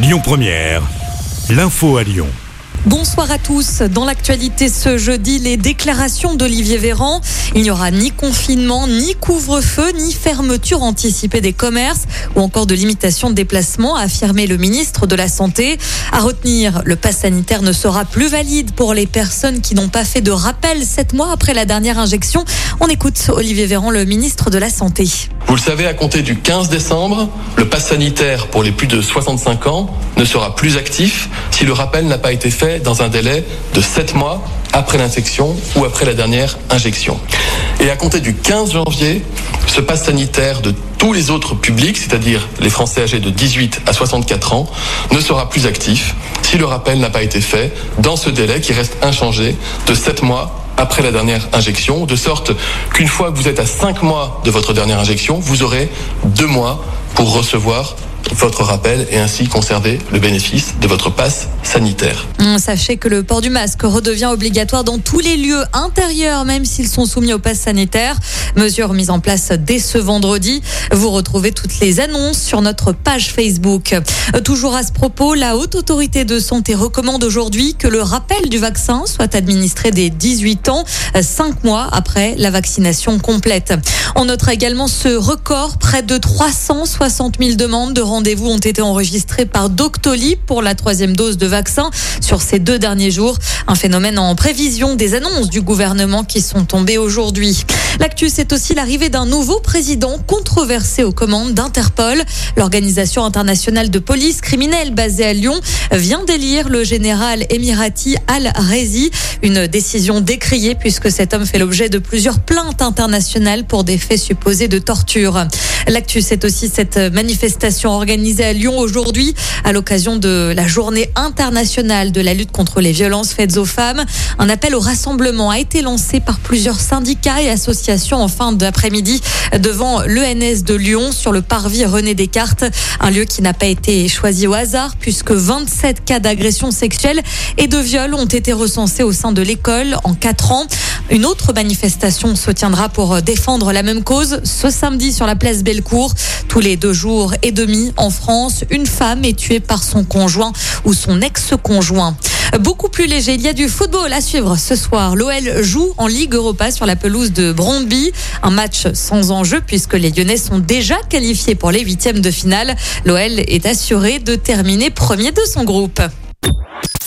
Lyon Première, l'info à Lyon. Bonsoir à tous. Dans l'actualité ce jeudi, les déclarations d'Olivier Véran. Il n'y aura ni confinement, ni couvre-feu, ni fermeture anticipée des commerces ou encore de limitation de déplacement, a affirmé le ministre de la Santé. À retenir, le pass sanitaire ne sera plus valide pour les personnes qui n'ont pas fait de rappel sept mois après la dernière injection. On écoute Olivier Véran, le ministre de la Santé. Vous le savez, à compter du 15 décembre, le pass sanitaire pour les plus de 65 ans ne sera plus actif si le rappel n'a pas été fait dans un délai de 7 mois après l'infection ou après la dernière injection. Et à compter du 15 janvier, ce pass sanitaire de tous les autres publics, c'est-à-dire les Français âgés de 18 à 64 ans, ne sera plus actif si le rappel n'a pas été fait dans ce délai qui reste inchangé de 7 mois après la dernière injection, de sorte qu'une fois que vous êtes à 5 mois de votre dernière injection, vous aurez 2 mois pour recevoir votre rappel et ainsi conserver le bénéfice de votre passe Hum, sachez que le port du masque redevient obligatoire dans tous les lieux intérieurs, même s'ils sont soumis au pass sanitaire. Mesure mise en place dès ce vendredi. Vous retrouvez toutes les annonces sur notre page Facebook. Euh, toujours à ce propos, la Haute Autorité de Santé recommande aujourd'hui que le rappel du vaccin soit administré dès 18 ans, 5 mois après la vaccination complète. On notera également ce record, près de 360 000 demandes de rendez-vous ont été enregistrés par Doctolib pour la troisième dose de vaccin sur ces deux derniers jours. Un phénomène en prévision des annonces du gouvernement qui sont tombées aujourd'hui. L'actu, c'est aussi l'arrivée d'un nouveau président controversé aux commandes d'Interpol. L'organisation internationale de police criminelle basée à Lyon vient d'élire le général émirati Al-Rezi. Une décision décriée puisque cet homme fait l'objet de plusieurs plaintes internationales pour des faits supposés de torture. L'actu, c'est aussi cette manifestation organisée à Lyon aujourd'hui à l'occasion de la journée internationale de la lutte contre les violences faites aux femmes. Un appel au rassemblement a été lancé par plusieurs syndicats et associations en fin d'après-midi devant l'ENS de Lyon sur le parvis René Descartes, un lieu qui n'a pas été choisi au hasard puisque 27 cas d'agression sexuelle et de viol ont été recensés au sein de l'école en quatre ans. Une autre manifestation se tiendra pour défendre la même cause ce samedi sur la place Bellecour. Tous les deux jours et demi en France, une femme est tuée par son conjoint ou son ex-conjoint. Beaucoup plus léger, il y a du football à suivre ce soir. L'OL joue en Ligue Europa sur la pelouse de Brondby. Un match sans enjeu puisque les Lyonnais sont déjà qualifiés pour les huitièmes de finale. L'OL est assuré de terminer premier de son groupe.